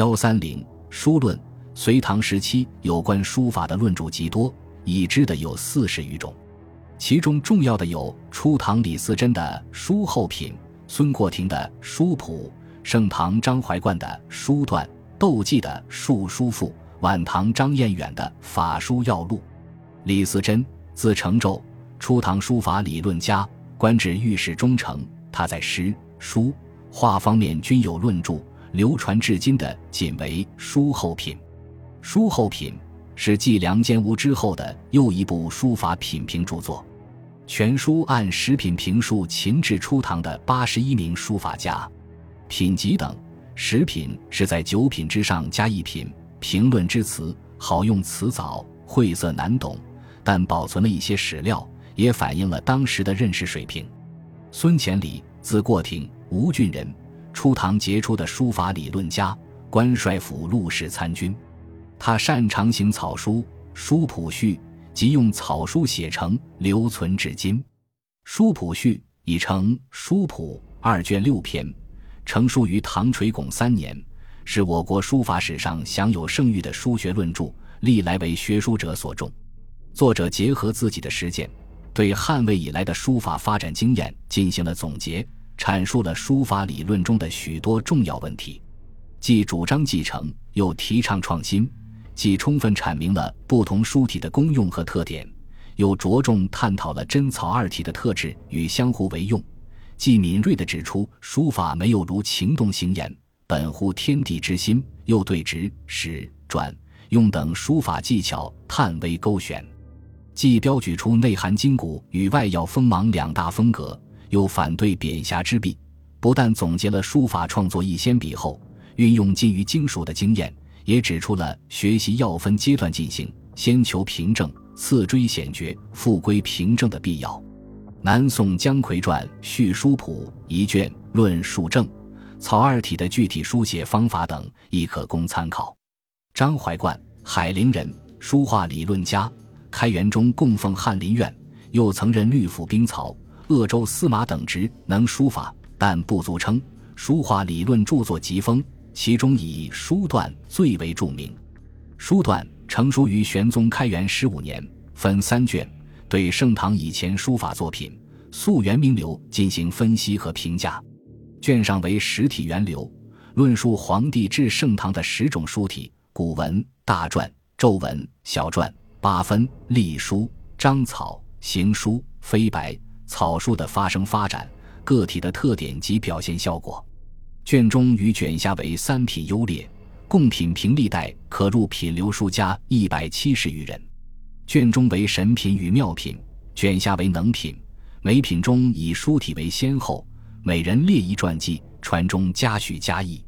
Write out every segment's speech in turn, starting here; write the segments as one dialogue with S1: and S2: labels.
S1: 幺三零书论，隋唐时期有关书法的论著极多，已知的有四十余种，其中重要的有初唐李嗣珍的《书后品》，孙过庭的《书谱》，盛唐张怀灌的《书段》，窦记的《述书赋》，晚唐张彦远的《法书要录》。李嗣珍，字承胄，初唐书法理论家，官至御史中丞。他在诗、书、画方面均有论著。流传至今的仅为《书后品》，《书后品》是继《梁间无》之后的又一部书法品评著作。全书按十品评述秦至初唐的八十一名书法家，品级等。十品是在九品之上加一品。评论之词好用词藻，晦涩难懂，但保存了一些史料，也反映了当时的认识水平。孙乾礼，字过庭，吴郡人。初唐杰出的书法理论家，官帅府录事参军。他擅长行草书，《书谱序》即用草书写成，留存至今。《书谱序》已成《书谱》二卷六篇，成书于唐垂拱三年，是我国书法史上享有盛誉的书学论著，历来为学书者所重。作者结合自己的实践，对汉魏以来的书法发展经验进行了总结。阐述了书法理论中的许多重要问题，既主张继承，又提倡创新；既充分阐明了不同书体的功用和特点，又着重探讨了真草二体的特质与相互为用；既敏锐地指出书法没有如情动形言，本乎天地之心，又对直、实、转、用等书法技巧探微勾选；既标举出内涵筋骨与外要锋芒两大风格。又反对贬狭之弊，不但总结了书法创作一先笔后，运用近于精熟的经验，也指出了学习要分阶段进行，先求平正，次追显绝，复归平正的必要。南宋姜夔传《续书谱》一卷论述正草二体的具体书写方法等，亦可供参考。张怀灌，海陵人，书画理论家，开元中供奉翰林院，又曾任律府兵曹。鄂州司马等职，能书法，但不足称。书画理论著作极丰，其中以《书段》最为著名。《书段》成书于玄宗开元十五年，分三卷，对盛唐以前书法作品溯源名流进行分析和评价。卷上为实体源流，论述皇帝至盛唐的十种书体：古文、大篆、皱文、小篆、八分、隶书、章草、行书、飞白。草书的发生发展，个体的特点及表现效果。卷中与卷下为三品优劣，共品评历代可入品流书家一百七十余人。卷中为神品与妙品，卷下为能品。每品中以书体为先后，每人列一传记，传中加许加意。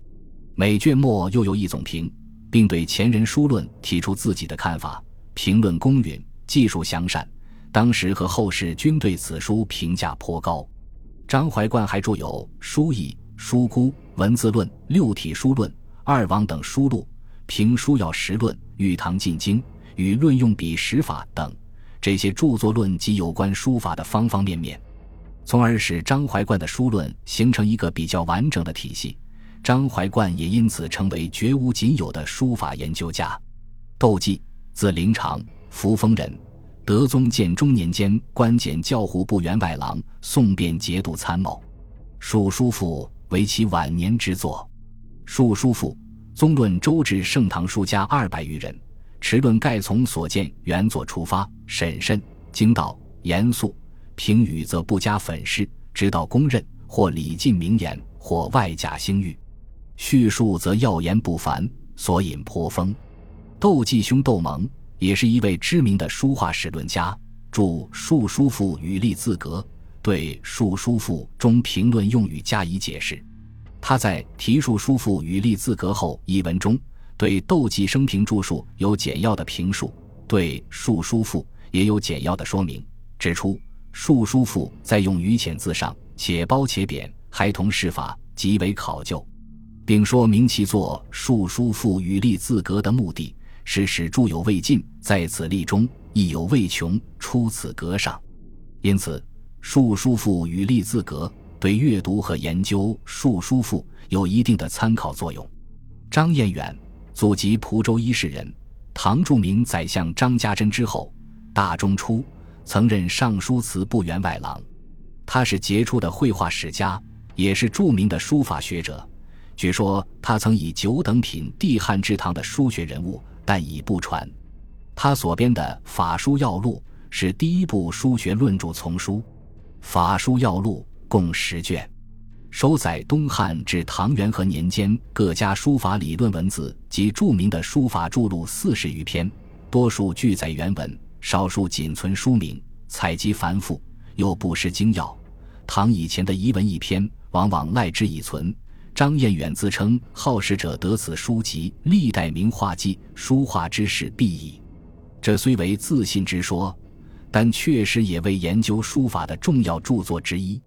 S1: 每卷末又有一总评，并对前人书论提出自己的看法，评论公允，技术详善。当时和后世均对此书评价颇高。张怀灌还著有《书意》《书估》《文字论》《六体书论》《二王等书录》《评书要实论》《玉堂进经》与《论用笔史法》等，这些著作论及有关书法的方方面面，从而使张怀灌的书论形成一个比较完整的体系。张怀灌也因此成为绝无仅有的书法研究家。窦记，字灵长，扶风人。德宗建中年间，官检教户部员外郎，宋变节度参谋。《述书赋》为其晚年之作，《述书赋》宗论周至盛唐书家二百余人，持论盖从所见原作出发，审慎精道，严肃，评语则不加粉饰，直到公认，或礼尽名言，或外加兴誉。叙述则要言不凡，所引颇丰。窦继兄窦蒙。也是一位知名的书画史论家，著《述书赋与立字格》，对《述书赋》中评论用语加以解释。他在提述《书赋与立字格》后一文中，对窦记生平著述有简要的评述，对《述书赋》也有简要的说明，指出《述书赋》在用语浅字上且褒且贬，还同释法，极为考究，并说明其作《述书赋与立字格》的目的。是使著有未尽，在此立中；亦有未穷，出此格上。因此，《述书赋》与立字格对阅读和研究《述书赋》有一定的参考作用。张彦远，祖籍蒲州伊势人，唐著名宰相张家珍之后。大中初，曾任尚书祠部员外郎。他是杰出的绘画史家，也是著名的书法学者。据说他曾以九等品帝汉之堂的书学人物，但已不传。他所编的《法书要录》是第一部书学论著丛书，《法书要录》共十卷，收载东汉至唐元和年间各家书法理论文字及著名的书法著录四十余篇，多数拒载原文，少数仅存书名，采集繁复，又不失精要。唐以前的遗文一篇，往往赖之以存。张彦远自称好事者得此书籍，历代名画记，书画之事必矣。这虽为自信之说，但确实也为研究书法的重要著作之一。